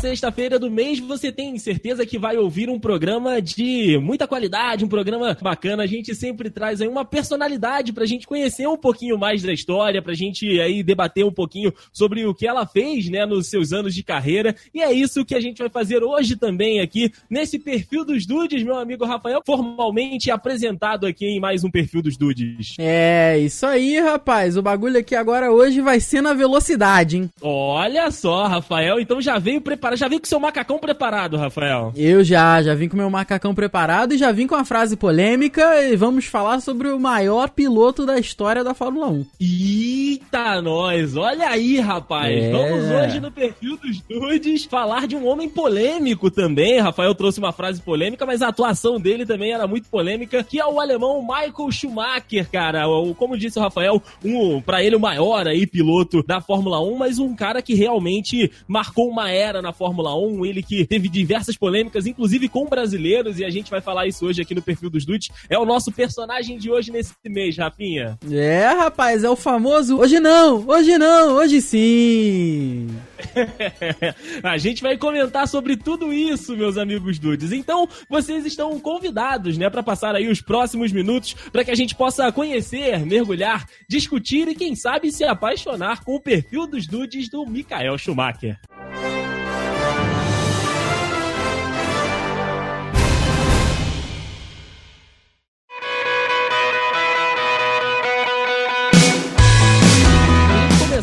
Sexta-feira do mês você tem certeza que vai ouvir um programa de muita qualidade, um programa bacana. A gente sempre traz aí uma personalidade pra gente conhecer um pouquinho mais da história, pra gente aí debater um pouquinho sobre o que ela fez, né, nos seus anos de carreira. E é isso que a gente vai fazer hoje também aqui nesse perfil dos Dudes, meu amigo Rafael, formalmente apresentado aqui em mais um perfil dos Dudes. É, isso aí, rapaz. O bagulho aqui agora hoje vai ser na velocidade, hein? Olha só, Rafael, então já veio preparado, já veio com seu macacão preparado, Rafael. Eu já, já vim com meu macacão preparado e já vim com a frase polêmica e vamos falar sobre o maior piloto da história da Fórmula 1. Eita, nós! Olha aí, rapaz! É. Vamos hoje no perfil dos dudes falar de um homem polêmico também. Rafael trouxe uma frase polêmica, mas a atuação dele também era muito polêmica, que é o alemão Michael Schumacher, cara. O, como disse o Rafael, um, para ele o maior aí piloto da Fórmula 1, mas um cara que realmente marcou uma era na Fórmula 1, ele que teve diversas polêmicas, inclusive com brasileiros, e a gente vai falar isso hoje aqui no perfil dos dudes. É o nosso personagem de hoje nesse mês, Rafinha. É, rapaz, é o famoso hoje não, hoje não, hoje sim. a gente vai comentar sobre tudo isso, meus amigos dudes. Então, vocês estão convidados, né, para passar aí os próximos minutos para que a gente possa conhecer, mergulhar, discutir e quem sabe se apaixonar com o perfil dos dudes do Michael Schumacher.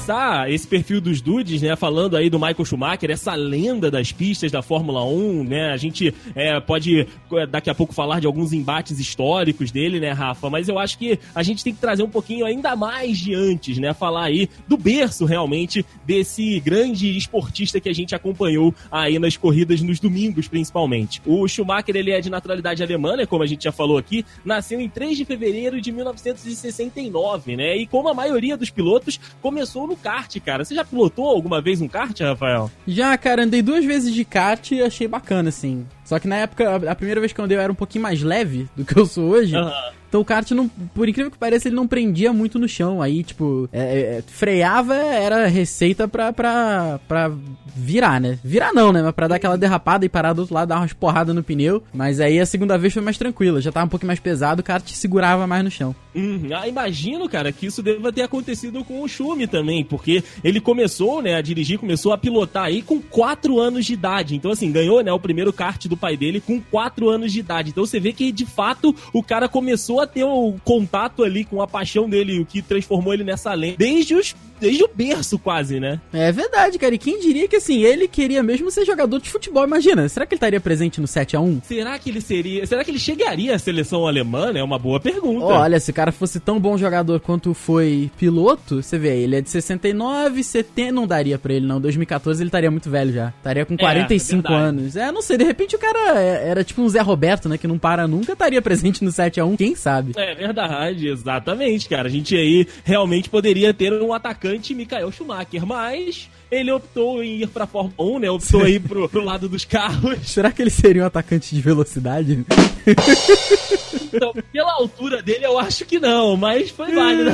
Começar esse perfil dos dudes, né, falando aí do Michael Schumacher, essa lenda das pistas da Fórmula 1, né, a gente é, pode é, daqui a pouco falar de alguns embates históricos dele, né, Rafa, mas eu acho que a gente tem que trazer um pouquinho ainda mais de antes, né, falar aí do berço realmente desse grande esportista que a gente acompanhou aí nas corridas nos domingos, principalmente. O Schumacher, ele é de naturalidade alemã, né, como a gente já falou aqui, nasceu em 3 de fevereiro de 1969, né, e como a maioria dos pilotos, começou no kart, cara. Você já pilotou alguma vez um kart, Rafael? Já, cara, andei duas vezes de kart e achei bacana, assim. Só que na época, a- primeira vez que eu andei eu era um pouquinho mais leve do que eu sou hoje. Aham. Então o kart, não, por incrível que pareça, ele não prendia muito no chão. Aí, tipo, é, é, freava era receita pra, pra, pra virar, né? Virar não, né? Mas pra dar aquela derrapada e parar do outro lado, dar umas porradas no pneu. Mas aí a segunda vez foi mais tranquila. Já tava um pouquinho mais pesado, o kart segurava mais no chão. Uhum. Ah, imagino, cara, que isso deva ter acontecido com o Schumi também, porque ele começou, né, a dirigir, começou a pilotar aí com 4 anos de idade. Então, assim, ganhou, né, o primeiro kart do pai dele com 4 anos de idade. Então você vê que, de fato, o cara começou a ter o contato ali com a paixão dele, o que transformou ele nessa lenda, desde os desde o berço quase, né? É verdade, cara. E quem diria que, assim, ele queria mesmo ser jogador de futebol? Imagina, será que ele estaria presente no 7x1? Será que ele seria, será que ele chegaria à seleção alemã? É uma boa pergunta. Olha, se o cara fosse tão bom jogador quanto foi piloto, você vê, ele é de 69, 70, não daria pra ele não. 2014 ele estaria muito velho já. Estaria com 45 verdade. anos. É, não sei, de repente o cara é- era tipo um Zé Roberto, né, que não para nunca, estaria presente no 7x1, quem sabe? É verdade, exatamente, cara. A gente aí realmente poderia ter um atacante Michael Schumacher, mas ele optou em ir pra Fórmula 1, né? Optou aí pro, pro lado dos carros. Será que ele seria um atacante de velocidade? Então, pela altura dele, eu acho que não, mas foi válido.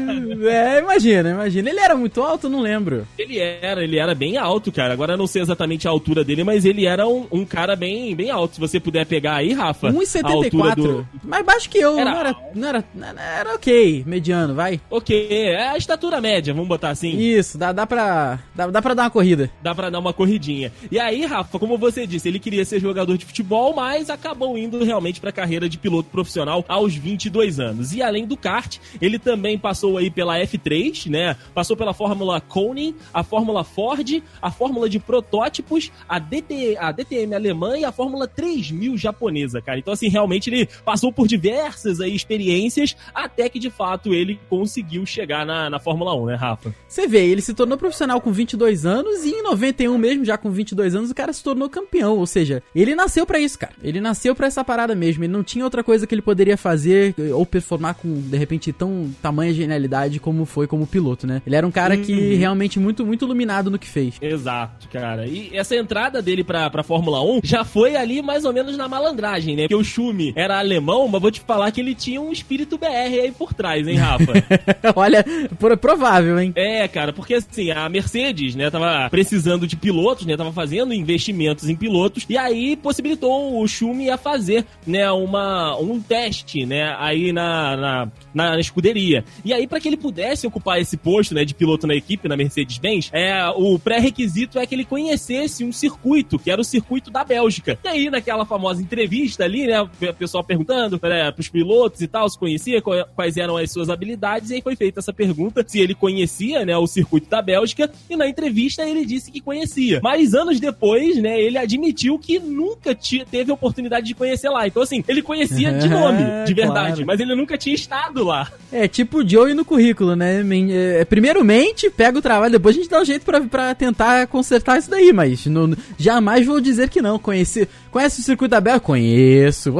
é, imagina, imagina. Ele era muito alto, não lembro. Ele era, ele era bem alto, cara. Agora eu não sei exatamente a altura dele, mas ele era um, um cara bem, bem alto. Se você puder pegar aí, Rafa. a altura 1,74. do- Mais baixo que eu, Era não, era, não, era, não era. Era ok, mediano, vai. Ok, é a estatura média, vamos botar assim. Isso, dá, dá, pra, dá, dá pra dar uma corrida. Dá pra dar uma corridinha. E aí, Rafa, como você disse, ele queria ser jogador de futebol, mas acabou indo realmente pra carreira de piloto profissional aos 22 anos. E além do kart, ele também passou aí pela F3, né? Passou pela Fórmula Koenig, a Fórmula Ford, a Fórmula de protótipos, a, DT, a DTM alemã e a Fórmula 3000 japonesa, cara. Então, assim, realmente ele passou por diversas aí experiências até que, de fato, ele conseguiu chegar na, na Fórmula 1, né, Rafa? Você vê, ele se tornou profissional com 22 anos e em 91 mesmo, já com 22 anos, o cara se tornou campeão. Ou seja, ele nasceu pra isso, cara. Ele nasceu pra essa parada mesmo. Ele não tinha outra coisa que ele poderia fazer eh, ou performar com, de repente, tão tamanha genialidade como foi como piloto, né? Ele era um cara que realmente muito, muito iluminado no que fez. Exato, cara. E essa entrada dele pra, pra Fórmula 1 já foi ali mais ou menos na malandragem, né? Porque o Schumi era alemão, mas vou te falar que ele tinha um espírito BR aí por trás, hein, Rafa? Olha, provável, hein? É, cara, porque assim, a Mercedes, né, tava precisando de pilotos, né, tava fazendo investimentos em pilotos, e aí possibilitou o Schumi a fazer, né, uma, um teste, né, aí na, na, na escuderia. E aí, para que ele pudesse ocupar esse posto, né, de piloto na equipe, na Mercedes-Benz, é, o pré-requisito é que ele conhecesse um circuito, que era o circuito da Bélgica. E aí, naquela famosa entrevista ali, né, o pessoal perguntando para os pilotos e tal, se conhecia, quais eram as suas habilidades, e aí foi feita essa pergunta, se ele conhecia, né, o circuito da Bélgica, e na entrevista ele disse que conhecia. Mas anos depois, né, ele admitiu que nunca teve oportunidade de conhecer lá. Então, assim, ele conhecia de nome, de verdade, claro. mas ele nunca tinha estado lá. É, tipo o Joey no currículo, né? É, primeiramente, pega o trabalho, depois a gente dá um jeito pra, pra tentar consertar isso daí, mas não, jamais vou dizer que não. Conheci, conhece o circuito da Bélgica? Conheço.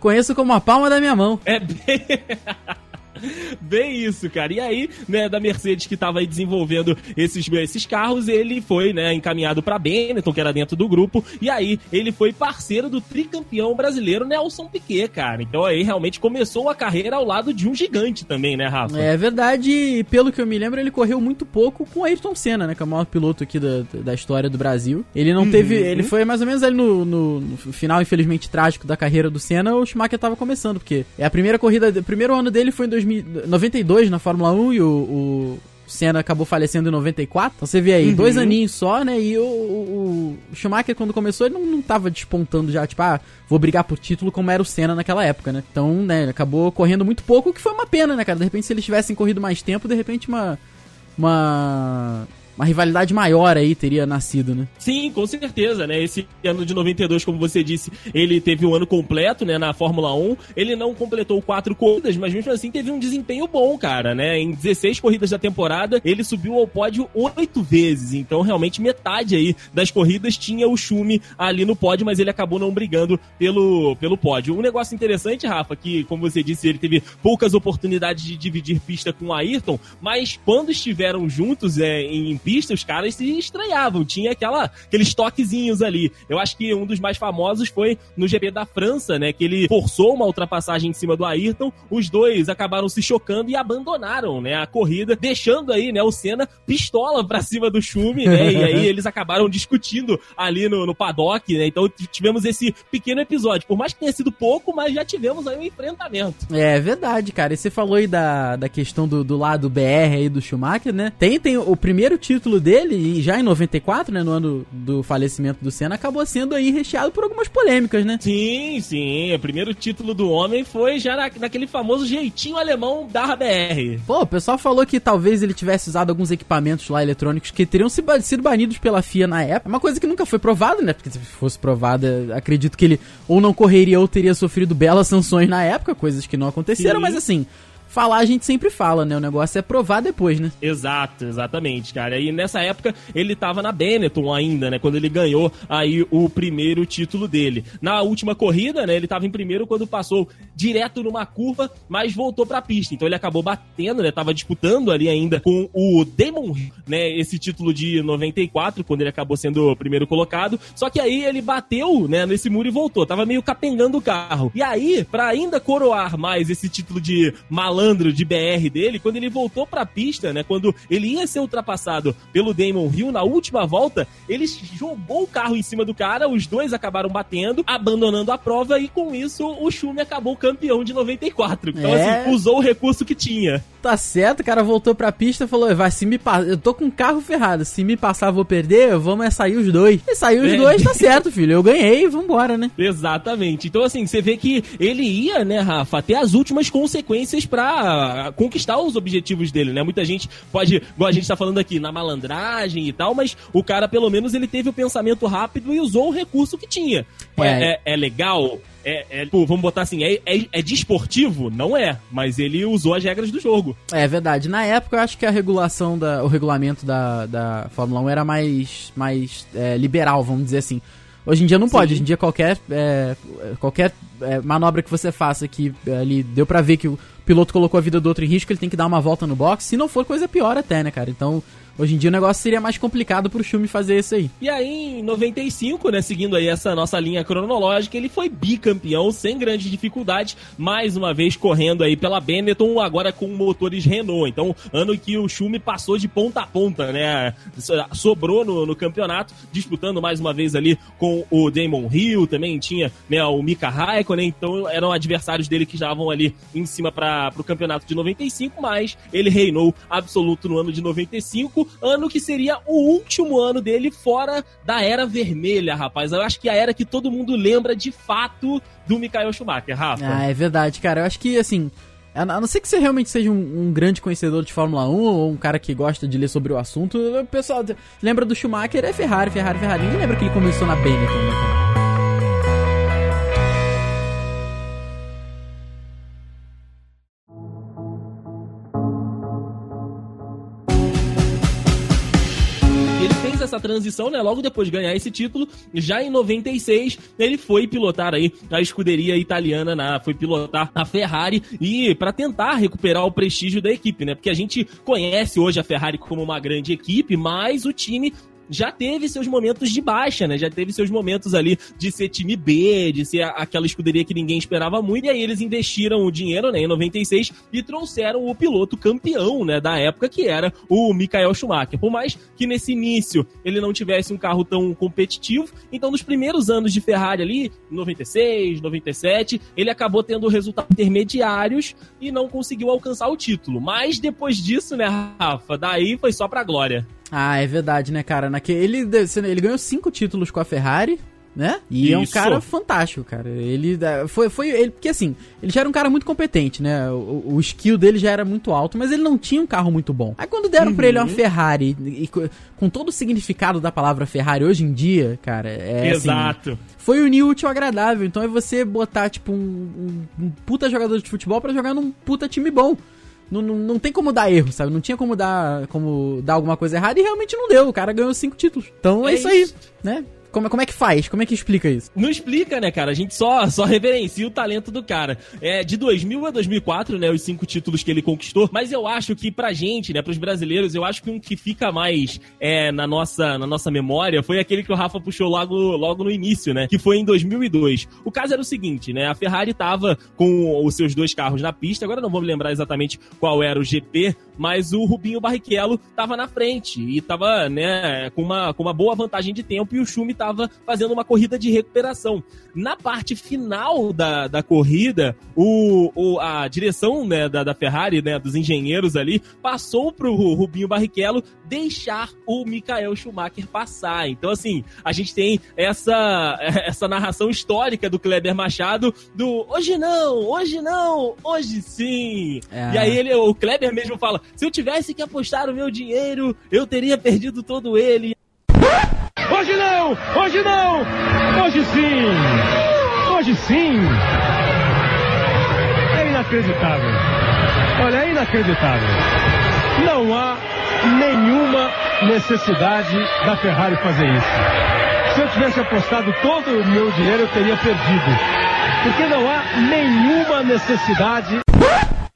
Conheço como a palma da minha mão. É bem... Bem isso, cara. E aí, né, da Mercedes que tava aí desenvolvendo esses, esses carros, ele foi, né, encaminhado pra Benetton, que era dentro do grupo, e aí ele foi parceiro do tricampeão brasileiro Nelson Piquet, cara. Então aí realmente começou a carreira ao lado de um gigante também, né, Rafa? É verdade, pelo que eu me lembro, ele correu muito pouco com o Ayrton Senna, né, que é o maior piloto aqui da, da história do Brasil. Ele não uhum. teve, ele foi mais ou menos ali no, no, no, final, infelizmente, trágico da carreira do Senna, o Schumacher tava começando, porque é a primeira corrida, o primeiro ano dele foi em 2000 92 na Fórmula 1 e o, o Senna acabou falecendo em 94. Então você vê aí, uhum. dois aninhos só, né? E o, o, o, Schumacher, quando começou, ele não, não tava despontando já, tipo, ah, vou brigar por título como era o Senna naquela época, né? Então, né, ele acabou correndo muito pouco, o que foi uma pena, né, cara? De repente, se eles tivessem corrido mais tempo, de repente uma. Uma uma rivalidade maior aí teria nascido, né? Sim, com certeza, né? Esse ano de 92, como você disse, ele teve um ano completo, né, na Fórmula 1. Ele não completou quatro corridas, mas mesmo assim teve um desempenho bom, cara, né? Em 16 corridas da temporada, ele subiu ao pódio oito vezes. Então, realmente, metade aí das corridas tinha o Schumi ali no pódio, mas ele acabou não brigando pelo, pelo pódio. Um negócio interessante, Rafa, que, como você disse, ele teve poucas oportunidades de dividir pista com o Ayrton, mas quando estiveram juntos é, em pista, os caras se estranhavam. Tinha aquela, aqueles toquezinhos ali. Eu acho que um dos mais famosos foi no GP da França, né? Que ele forçou uma ultrapassagem em cima do Ayrton. Os dois acabaram se chocando e abandonaram, né? A corrida, deixando aí, né? O Senna pistola pra cima do Schumi, né? E aí eles acabaram discutindo ali no, no paddock, né? Então tivemos esse pequeno episódio. Por mais que tenha sido pouco, mas já tivemos aí um enfrentamento. É verdade, cara. E você falou aí da, da questão do, do lado BR aí do Schumacher, né? Tem, tem o primeiro título título dele, e já em 94, né, no ano do falecimento do Senna, acabou sendo aí recheado por algumas polêmicas, né? Sim, sim. O primeiro título do homem foi já na, naquele famoso jeitinho alemão da BR. Pô, o pessoal falou que talvez ele tivesse usado alguns equipamentos lá eletrônicos que teriam sido banidos pela FIA na época. É uma coisa que nunca foi provada, né? Porque se fosse provada, acredito que ele ou não correria ou teria sofrido belas sanções na época, coisas que não aconteceram, sim. mas assim, falar a gente sempre fala, né? O negócio é provar depois, né? Exato, exatamente, cara. E nessa época ele tava na Benetton ainda, né? Quando ele ganhou aí o primeiro título dele. Na última corrida, né? Ele tava em primeiro quando passou direto numa curva, mas voltou pra pista. Então ele acabou batendo, né? Tava disputando ali ainda com o Damon, né? Esse título de 94, quando ele acabou sendo o primeiro colocado. Só que aí ele bateu, né? Nesse muro e voltou. Tava meio capengando o carro. E aí, para ainda coroar mais esse título de malandro malandro de BR dele, quando ele voltou pra pista, né? Quando ele ia ser ultrapassado pelo Damon Hill na última volta, ele jogou o carro em cima do cara, os dois acabaram batendo, abandonando a prova e com isso o Schumi acabou campeão de 94. Então, é... assim, usou o recurso que tinha. Tá certo, o cara voltou pra pista e falou: vai, se me passar. Eu tô com o carro ferrado. Se me passar, vou perder. Vamos é sair os dois. E saiu os é. dois, tá certo, filho. Eu ganhei, vambora, né? Exatamente. Então, assim, você vê que ele ia, né, Rafa, até as últimas consequências pra conquistar os objetivos dele, né? Muita gente pode, igual a gente tá falando aqui, na malandragem e tal, mas o cara, pelo menos, ele teve o pensamento rápido e usou o recurso que tinha. É, é, é legal? é, é pô, vamos botar assim, é, é, é desportivo? Não é, mas ele usou as regras do jogo. É verdade. Na época, eu acho que a regulação, da, o regulamento da, da Fórmula 1 era mais, mais é, liberal, vamos dizer assim. Hoje em dia não Sim. pode, hoje em dia qualquer, é, qualquer é, manobra que você faça que ali deu para ver que o piloto colocou a vida do outro em risco, ele tem que dar uma volta no box. Se não for, coisa pior até, né, cara? Então, Hoje em dia o negócio seria mais complicado pro Schumi fazer isso aí. E aí, em 95, né, seguindo aí essa nossa linha cronológica, ele foi bicampeão sem grandes dificuldades, mais uma vez correndo aí pela Benetton, agora com motores Renault. Então, ano que o Schumi passou de ponta a ponta, né? Sobrou no, no campeonato, disputando mais uma vez ali com o Damon Hill, também tinha né, o Mika Raikkonen, então eram adversários dele que estavam ali em cima para o campeonato de 95, mas ele reinou absoluto no ano de 95 ano que seria o último ano dele fora da Era Vermelha, rapaz. Eu acho que é a era que todo mundo lembra de fato do Michael Schumacher, Rafa. Ah, é verdade, cara. Eu acho que, assim, a não ser que você realmente seja um, um, grande conhecedor de Fórmula 1 ou um cara que gosta de ler sobre o assunto, o pessoal lembra do Schumacher, é Ferrari, Ferrari, Ferrari. Ninguém lembra que ele começou na Benetton, né, cara? Essa transição, né? Logo depois de ganhar esse título, já em 96, ele foi pilotar aí a escuderia italiana, na, foi pilotar a Ferrari e para tentar recuperar o prestígio da equipe, né? Porque a gente conhece hoje a Ferrari como uma grande equipe, mas o time já teve seus momentos de baixa, né? Já teve seus momentos ali de ser time B, de ser aquela escuderia que ninguém esperava muito. E aí eles investiram o dinheiro, né, em 96 e trouxeram o piloto campeão, né, da época, que era o Michael Schumacher. Por mais que nesse início ele não tivesse um carro tão competitivo, então nos primeiros anos de Ferrari ali, 96, 97, ele acabou tendo resultados intermediários e não conseguiu alcançar o título. Mas depois disso, né, Rafa, daí foi só pra glória. Ah, é verdade, né, cara? Naquele, ele, ele ganhou cinco títulos com a Ferrari, né? E Isso. é um cara fantástico, cara. Ele foi, foi ele porque assim, ele já era um cara muito competente, né? O, o skill dele já era muito alto, mas ele não tinha um carro muito bom. Aí quando deram uhum. para ele uma Ferrari e, com todo o significado da palavra Ferrari hoje em dia, cara, é assim, Exato. Assim, foi unir útil ao agradável. Então é você botar tipo um, um, um puta jogador de futebol para jogar num puta time bom. Não, não, não tem como dar erro, sabe? Não tinha como dar, como dar alguma coisa errada e realmente não deu. O cara ganhou cinco títulos. Então é, é isso aí, né? Como, como é que faz? Como é que explica isso? Não explica, né, cara? A gente só, só reverencia o talento do cara. É, de 2000 a 2004, né, os cinco títulos que ele conquistou, mas eu acho que pra gente, né, pros brasileiros, eu acho que um que fica mais é, na, nossa, na nossa memória foi aquele que o Rafa puxou logo, logo no início, né, que foi em 2002. O caso era o seguinte, né, a Ferrari tava com os seus dois carros na pista, agora não vou me lembrar exatamente qual era o GP, mas o Rubinho Barrichello tava na frente e tava, né, com uma, com uma boa vantagem de tempo e o Schumi estava fazendo uma corrida de recuperação. Na parte final da, da corrida, o, o, a direção né, da, da Ferrari, né, dos engenheiros ali, passou pro Rubinho Barrichello deixar o Michael Schumacher passar. Então, assim, a gente tem essa, essa narração histórica do Kleber Machado do hoje não, hoje não, hoje sim. É. E aí ele, o Kleber mesmo fala: se eu tivesse que apostar o meu dinheiro, eu teria perdido todo ele. Hoje não! Hoje não! Hoje sim! Hoje sim! É inacreditável. Olha, é inacreditável. Não há nenhuma necessidade da Ferrari fazer isso. Se eu tivesse apostado todo o meu dinheiro, eu teria perdido. Porque não há nenhuma necessidade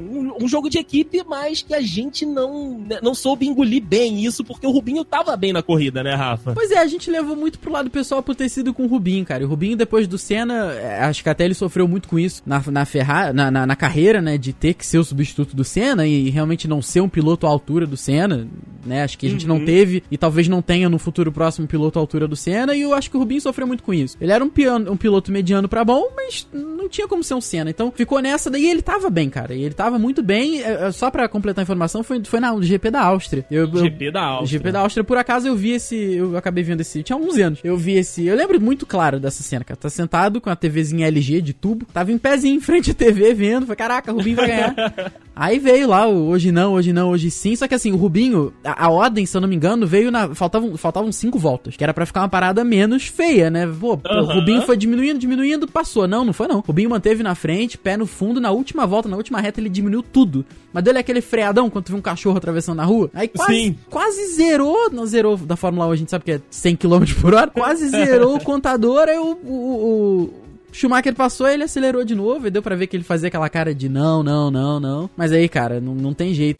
um, um, jogo de equipe, mas que a gente não, né, não soube engolir bem isso, porque o Rubinho tava bem na corrida, né, Rafa? Pois é, a gente levou muito pro lado pessoal por ter sido com o Rubinho, cara. E o Rubinho, depois do Senna, é, acho que até ele sofreu muito com isso na, na, Ferrari, na, na, na, carreira, né, de ter que ser o substituto do Senna e realmente não ser um piloto à altura do Senna, né? Acho que a gente uhum. não teve e talvez não tenha no futuro próximo piloto à altura do Senna, e eu acho que o Rubinho sofreu muito com isso. Ele era um, piano, um piloto mediano para bom, mas não tinha como ser um Senna. Então ficou nessa, daí ele tava bem, cara. E ele tava muito bem. É, é, só para completar a informação, foi, foi na GP da Áustria. Eu, GP da Áustria. GP da Áustria, por acaso eu vi esse. Eu acabei vendo esse. Tinha 11 anos. Eu vi esse. Eu lembro muito claro dessa cena, cara. Tá sentado com a TVzinha LG de tubo. Tava em pezinho em frente à TV vendo. Falei, caraca, o Rubinho vai ganhar. Aí veio lá o hoje não, hoje não, hoje sim. Só que assim, o Rubinho, a, a ordem, se eu não me engano, veio na. Faltavam, faltavam cinco voltas. Que era para ficar uma parada menos feia, né? Pô, uhum. o Rubinho foi diminuindo, diminuindo, passou. Não, não foi não. O Rubinho manteve na frente, pé no fundo, na última volta, na última reta, ele diminuiu tudo. Mas é aquele freadão quando tu vê um cachorro atravessando na rua. Aí quase, Sim. quase zerou, não zerou da Fórmula 1, a gente sabe que é 100 km por hora, quase zerou o contador, aí o, o, o Schumacher passou, ele acelerou de novo e deu para ver que ele fazia aquela cara de não, não, não, não. Mas aí, cara, não, não tem jeito.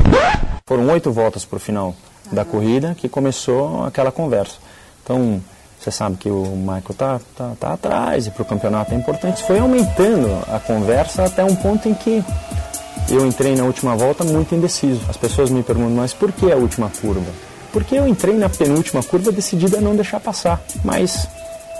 Foram oito voltas pro final da corrida que começou aquela conversa. Então, você sabe que o Michael tá, tá, tá atrás e para o campeonato é importante. Foi aumentando a conversa até um ponto em que eu entrei na última volta muito indeciso. As pessoas me perguntam, mas por que a última curva? Porque eu entrei na penúltima curva decidida a não deixar passar. Mas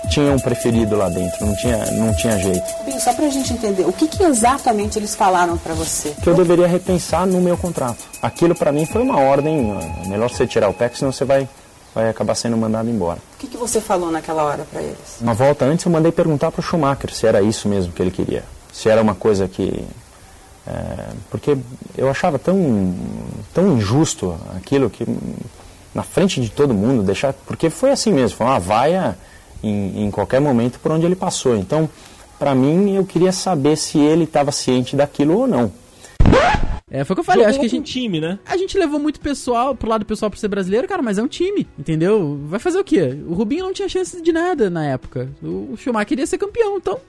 tinha um preferido lá dentro, não tinha, não tinha jeito. Bem, só pra gente entender, o que, que exatamente eles falaram para você? Que eu deveria repensar no meu contrato. Aquilo para mim foi uma ordem, melhor você tirar o pé, senão você vai vai acabar sendo mandado embora. O que, que você falou naquela hora para eles? Uma volta antes eu mandei perguntar para o Schumacher se era isso mesmo que ele queria. Se era uma coisa que... É, porque eu achava tão, tão injusto aquilo que na frente de todo mundo deixar... Porque foi assim mesmo, foi uma vaia em, em qualquer momento por onde ele passou. Então, para mim, eu queria saber se ele estava ciente daquilo ou não. É, foi o que eu falei, Jogou acho que a gente. time, né? A gente levou muito pessoal pro lado pessoal por ser brasileiro, cara, mas é um time, entendeu? Vai fazer o quê? O Rubinho não tinha chance de nada na época. O Schumacher queria ser campeão, então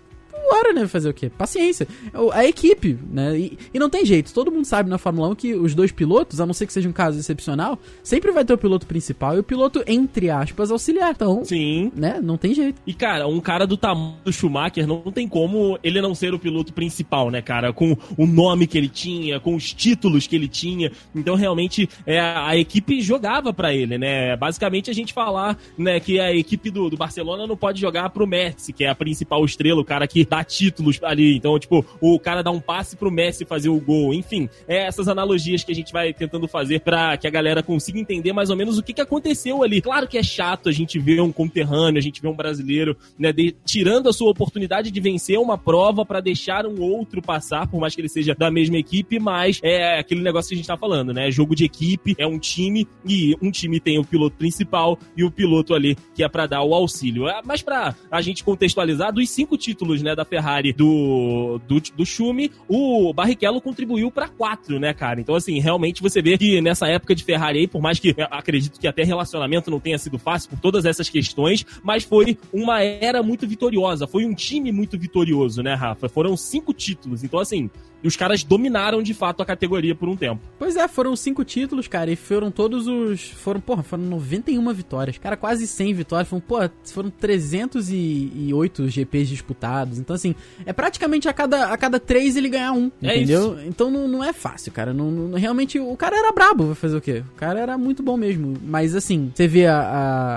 hora, né? Fazer o quê? Paciência. A equipe, né? E, e, não tem jeito. Todo mundo sabe na Fórmula 1 que os dois pilotos, a não ser que seja um caso excepcional, sempre vai ter o piloto principal e o piloto, entre aspas, auxiliar. Então, Sim. né? Não tem jeito. E, cara, um cara do tamanho do Schumacher não, não tem como ele não ser o piloto principal, né, cara? Com o nome que ele tinha, com os títulos que ele tinha. Então, realmente, é, a equipe jogava para ele, né? Basicamente, a gente falar né, que a equipe do, do Barcelona não pode jogar pro Messi, que é a principal estrela, o cara que títulos ali. Então, tipo, o cara dá um passe pro Messi fazer o gol. Enfim, é essas analogias que a gente vai tentando fazer para que a galera consiga entender mais ou menos o que, que aconteceu ali. Claro que é chato a gente ver um conterrâneo, a gente ver um brasileiro, né, de, tirando a sua oportunidade de vencer uma prova para deixar um outro passar, por mais que ele seja da mesma equipe, mas é aquele negócio que a gente tá falando, né? Jogo de equipe, é um time e um time tem o piloto principal e o piloto ali que é para dar o auxílio. É, mas para a gente contextualizar, dos cinco títulos, né, da Ferrari do, do, do Schumi, o Barrichello contribuiu para quatro, né, cara? Então, assim, realmente você vê que nessa época de Ferrari aí, por mais que acredito que até relacionamento não tenha sido fácil por todas essas questões, mas foi uma era muito vitoriosa, foi um time muito vitorioso, né, Rafa? Foram cinco títulos, então, assim, e os caras dominaram de fato a categoria por um tempo. Pois é, foram cinco títulos, cara, e foram todos os. Foram, porra, foram 91 vitórias. Cara, quase 100 vitórias. Foram, porra, foram 308 GPs disputados. Então, assim, é praticamente a cada, a cada três ele ganhar um, É entendeu? isso. Então não, não é fácil, cara. Não, não- realmente, o cara era brabo, vai fazer o quê? O cara era muito bom mesmo. Mas, assim, você vê a,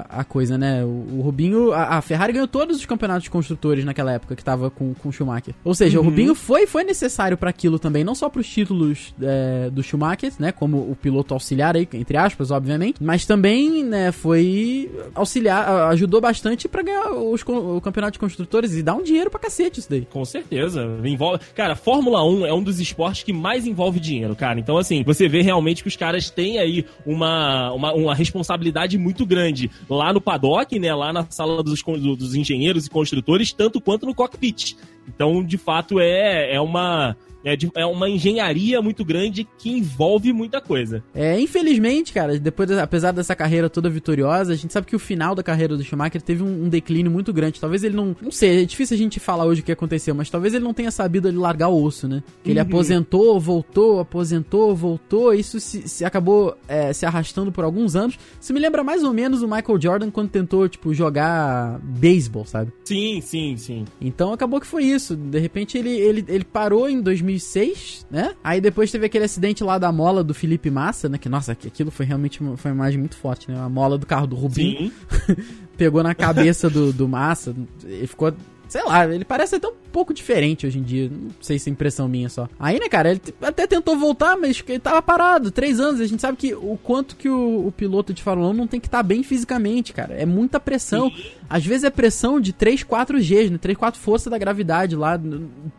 a, a coisa, né? O, o Rubinho. A, a Ferrari ganhou todos os campeonatos de construtores naquela época que tava com, com o Schumacher. Ou seja, o Rubinho foi, foi necessário para aquilo também, não só pros títulos é, do Schumacher, né? Como o piloto auxiliar aí, entre aspas, obviamente. Mas também, né, foi auxiliar, ajudou bastante para ganhar os, o campeonato de construtores e dar um dinheiro pra cacete isso daí. Com certeza. Envolve... Cara, Fórmula 1 é um dos esportes que mais envolve dinheiro, cara. Então, assim, você vê realmente que os caras têm aí uma, uma, uma responsabilidade muito grande lá no paddock, né? Lá na sala dos, dos engenheiros e construtores, tanto quanto no cockpit. Então, de fato, é, é uma. É, de- é uma engenharia muito grande que envolve muita coisa. É, infelizmente, cara, depois, apesar dessa carreira toda vitoriosa, a gente sabe que o final da carreira do Schumacher teve um, um declínio muito grande. Talvez ele não. Não sei, é difícil a gente falar hoje o que aconteceu, mas talvez ele não tenha sabido ele largar o osso, né? Que ele aposentou, voltou, aposentou, voltou. Isso se, se acabou é, se arrastando por alguns anos. Isso me lembra mais ou menos o Michael Jordan quando tentou, tipo, jogar beisebol, sabe? Sim, sim, sim. Então acabou que foi isso. De repente ele, ele, ele parou em 2006, né? Aí depois teve aquele acidente lá da mola do Felipe Massa, né? Que nossa, aquilo foi realmente uma, foi uma imagem muito forte, né? A mola do carro do Rubinho pegou na cabeça do, do Massa. Ele ficou. Sei lá, ele parece até um pouco diferente hoje em dia. Não sei se é impressão minha só. Aí, né, cara, ele até tentou voltar, mas ele tava parado. Três anos. A gente sabe que o quanto que o, o piloto de Fórmula 1 não tem que estar bem fisicamente, cara. É muita pressão. Às vezes é pressão de 3, 4 Gs, né? 3, 4 força da gravidade lá,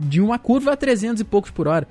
de uma curva a 300 e poucos por hora.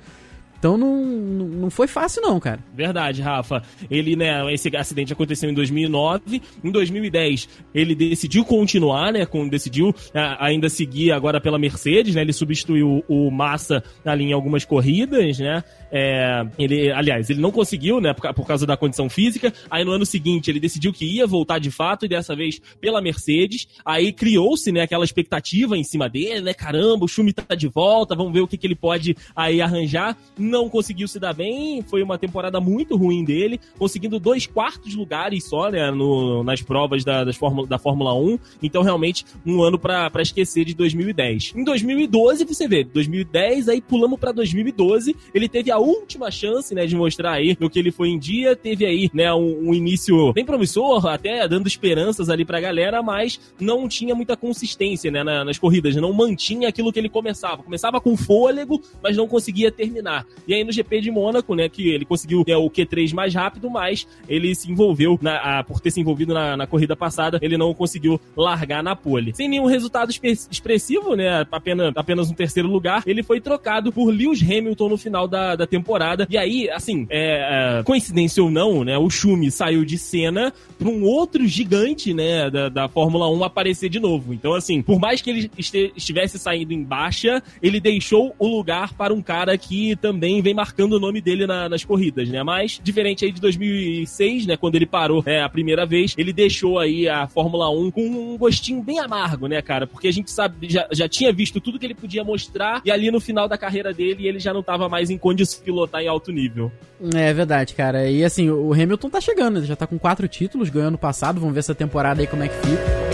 Então não, não foi fácil não, cara. Verdade, Rafa. Ele, né, esse acidente aconteceu em 2009. Em 2010, ele decidiu continuar, né, com, decidiu é, ainda seguir agora pela Mercedes, né? Ele substituiu o Massa ali em algumas corridas, né? É, ele, aliás, ele não conseguiu, né, por, por, causa da condição física. Aí no ano seguinte ele decidiu que ia voltar de fato e dessa vez pela Mercedes. Aí criou-se, né, aquela expectativa em cima dele, né? Caramba, o Schumi tá de volta, vamos ver o que, que ele pode aí arranjar. Não conseguiu se dar bem, foi uma temporada muito ruim dele, conseguindo dois quartos lugares só, né, no, nas provas da, das Fórmula, da Fórmula 1. Então, realmente, um ano para esquecer de 2010. Em 2012, você vê, 2010, aí pulamos para 2012, ele teve a última chance, né, de mostrar aí no que ele foi em dia. Teve aí, né, um, um início bem promissor, até dando esperanças ali pra galera, mas não tinha muita consistência, né, nas corridas. Não mantinha aquilo que ele começava. Começava com fôlego, mas não conseguia terminar. E aí no GP de Mônaco, né, que ele conseguiu né, o Q3 mais rápido, mas ele se envolveu, na, a, por ter se envolvido na, na, corrida passada, ele não conseguiu largar na pole. Sem nenhum resultado expressivo, né, apenas, apenas um terceiro lugar, ele foi trocado por Lewis Hamilton no final da, da temporada. E aí, assim, é, é, coincidência ou não, né? O Schumi saiu de cena para um outro gigante, né, da, da Fórmula 1 aparecer de novo. Então, assim, por mais que ele este, estivesse saindo em baixa, ele deixou o lugar para um cara que também vem marcando o nome dele na, nas corridas, né? Mas, diferente aí de 2006, né, quando ele parou é, a primeira vez, ele deixou aí a Fórmula 1 com um gostinho bem amargo, né, cara? Porque a gente sabe, já, já tinha visto tudo que ele podia mostrar e ali no final da carreira dele ele já não estava mais em condições pilotar em alto nível. É verdade, cara. E assim, o Hamilton tá chegando, ele já tá com quatro títulos, ganhou ano passado, vamos ver essa temporada aí como é que fica.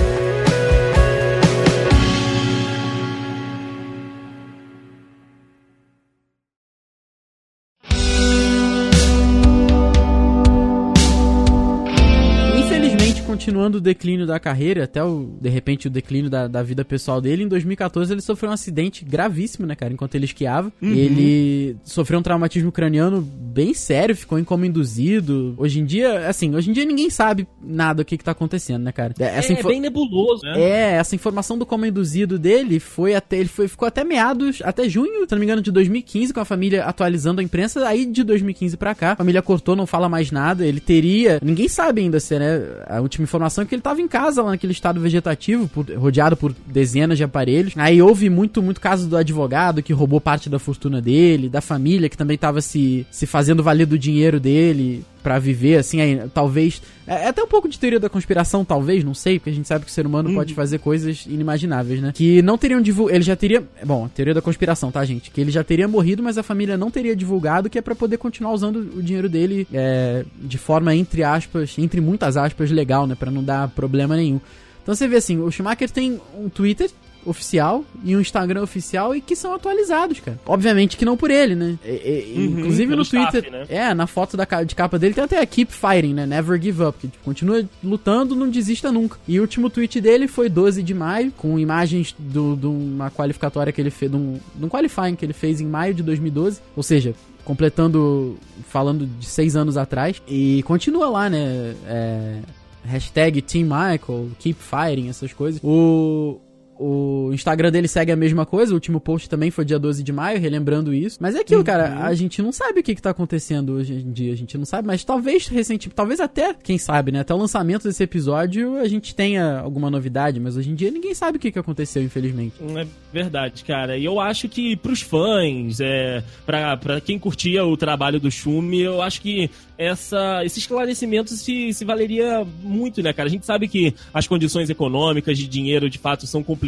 Continuando o declínio da carreira, até o, de repente o declínio da, da vida pessoal dele, em 2014 ele sofreu um acidente gravíssimo, né, cara? Enquanto ele esquiava. Uhum. Ele sofreu um traumatismo craniano bem sério, ficou em coma induzido. Hoje em dia, assim, hoje em dia ninguém sabe nada do que, que tá acontecendo, né, cara? É, é, bem nebuloso, né? É, essa informação do coma induzido dele foi até. Ele foi, ficou até meados, até junho, se não me engano, de 2015, com a família atualizando a imprensa. Aí de 2015 pra cá, a família cortou, não fala mais nada. Ele teria. Ninguém sabe ainda se, né? A última informação informação que ele estava em casa lá naquele estado vegetativo, por, rodeado por dezenas de aparelhos. Aí houve muito, muito caso do advogado que roubou parte da fortuna dele, da família que também estava se, se fazendo valer do dinheiro dele para viver, assim, aí, talvez. É, é, até um pouco de teoria da conspiração, talvez, não sei, porque a gente sabe que o ser humano pode uhum. fazer coisas inimagináveis, né? Que não teriam divulgado. Ele já teria. Bom, teoria da conspiração, tá, gente? Que ele já teria morrido, mas a família não teria divulgado, que é para poder continuar usando o dinheiro dele é, de forma, entre aspas, entre muitas aspas, legal, né? Pra não dar problema nenhum. Então você vê assim, o Schumacher tem um Twitter oficial e um Instagram oficial e que são atualizados, cara. Obviamente que não por ele, né? E, e, uhum, inclusive no Twitter, staff, né? é, na foto da, de capa dele tem até a Keep Fighting, né? Never Give Up, que tipo, continua lutando, não desista nunca. E o último tweet dele foi 12 de maio, com imagens de uma qualificatória que ele fez, de um, de um qualifying que ele fez em maio de 2012, ou seja, completando, falando de seis anos atrás, e continua lá, né? É, hashtag Team Michael, Keep Fighting, essas coisas. O, o Instagram dele segue a mesma coisa, o último post também foi dia 12 de maio, relembrando isso. Mas é aquilo, uhum. cara, a gente não sabe o que, que tá acontecendo hoje em dia, a gente não sabe, mas talvez recentemente, talvez até, quem sabe, né, até o lançamento desse episódio a gente tenha alguma novidade, mas hoje em dia ninguém sabe o que, que aconteceu, infelizmente. É verdade, cara, e eu acho que pros fãs, é, pra, pra quem curtia o trabalho do Shumi, eu acho que essa, esse esclarecimento se, se valeria muito, né, cara? A gente sabe que as condições econômicas de dinheiro, de fato, são complicadas,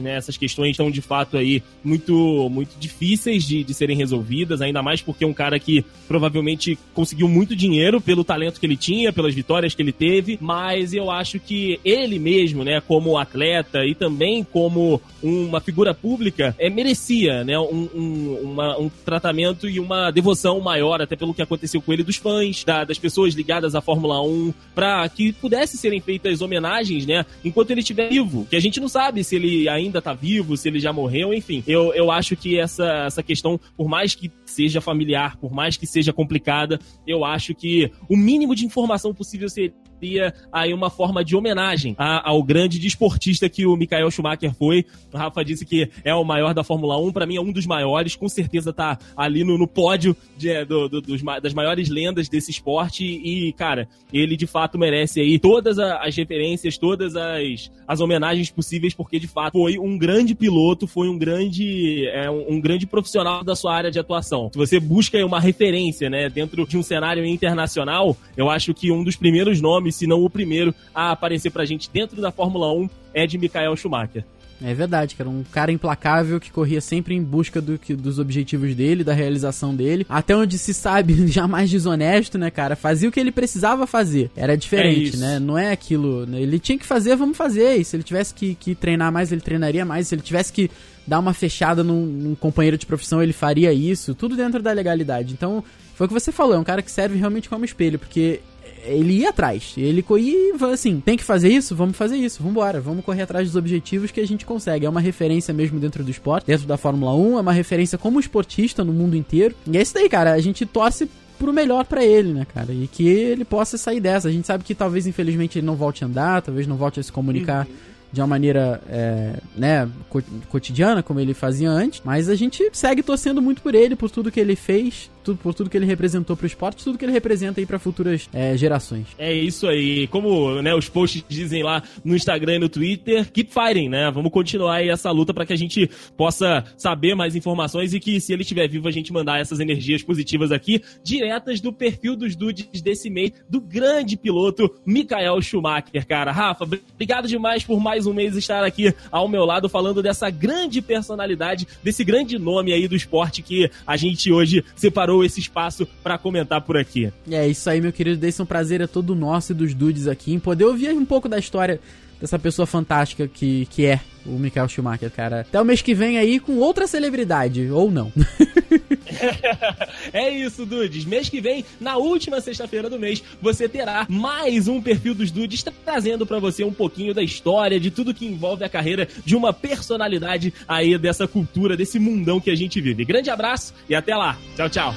né? Essas questões são, de fato, aí muito, muito difíceis de, de serem resolvidas, ainda mais porque é um cara que provavelmente conseguiu muito dinheiro pelo talento que ele tinha, pelas vitórias que ele teve, mas eu acho que ele mesmo, né, como atleta e também como uma figura pública, é, merecia, né, um, um, uma, um tratamento e uma devoção maior, até pelo que aconteceu com ele dos fãs, fãs, da, das pessoas ligadas à Fórmula 1, para que pudesse serem feitas homenagens, né, enquanto ele estiver vivo. Que a gente não sabe se ele ainda tá vivo, se ele já morreu, enfim. Eu, eu acho que essa, essa questão, por mais que seja familiar, por mais que seja complicada, eu acho que o mínimo de informação possível seria aí uma forma de homenagem ao grande desportista que o Michael Schumacher foi. O Rafa disse que é o maior da Fórmula 1, para mim é um dos maiores, com certeza tá ali no, no pódio de, do, do, dos, das maiores lendas desse esporte e, cara, ele de fato merece aí todas as referências, todas as, as homenagens possíveis, porque de fato foi um grande piloto, foi um grande, é, um grande profissional da sua área de atuação. Se você busca uma referência, né, dentro de um cenário internacional, eu acho que um dos primeiros nomes se não o primeiro a aparecer pra gente dentro da Fórmula 1 é de Michael Schumacher. É verdade, que era um cara implacável que corria sempre em busca do, que, dos objetivos dele, da realização dele. Até onde se sabe, jamais desonesto, né, cara? Fazia o que ele precisava fazer. Era diferente, é né? Não é aquilo. Né? Ele tinha que fazer, vamos fazer. E se ele tivesse que, que treinar mais, ele treinaria mais. Se ele tivesse que dar uma fechada num, num companheiro de profissão, ele faria isso. Tudo dentro da legalidade. Então, foi o que você falou, é um cara que serve realmente como espelho, porque ele ia atrás. Ele ia assim, tem que fazer isso? Vamos fazer isso, vamos embora, vamos correr atrás dos objetivos que a gente consegue. É uma referência mesmo dentro do esporte, dentro da Fórmula 1, é uma referência como esportista no mundo inteiro. E é isso daí, cara, a gente torce pro melhor para ele, né, cara? E que ele possa sair dessa. A gente sabe que talvez, infelizmente, ele não volte a andar, talvez não volte a se comunicar. Uhum de uma maneira, é, né, cotidiana, como ele fazia antes, mas a gente segue torcendo muito por ele, por tudo que ele fez, tudo, por tudo que ele representou pro esporte, tudo que ele representa aí para futuras é, gerações. É isso aí. Como né, os posts dizem lá no Instagram e no Twitter, keep fighting, né? Vamos continuar aí essa luta para que a gente possa saber mais informações e que, se ele estiver vivo, a gente mandar essas energias positivas aqui, diretas do perfil dos dudes desse mês, do grande piloto Michael Schumacher, cara. Rafa, obrigado demais por mais um mês estar aqui ao meu lado falando dessa grande personalidade, desse grande nome aí do esporte que a gente hoje separou separou esse espaço para comentar por aqui. É isso aí, meu querido. Desse um prazer é todo nosso e dos dudes aqui em poder ouvir um pouco da história dessa pessoa fantástica que, que é o Michael Schumacher, cara. Até o mês que vem aí com outra celebridade, ou não. é isso, Dudes. Mês que vem, na última sexta-feira do mês, você terá mais um perfil dos Dudes trazendo para você um pouquinho da história, de tudo que envolve a carreira de uma personalidade aí dessa cultura, desse mundão que a gente vive. Grande abraço e até lá. Tchau, tchau.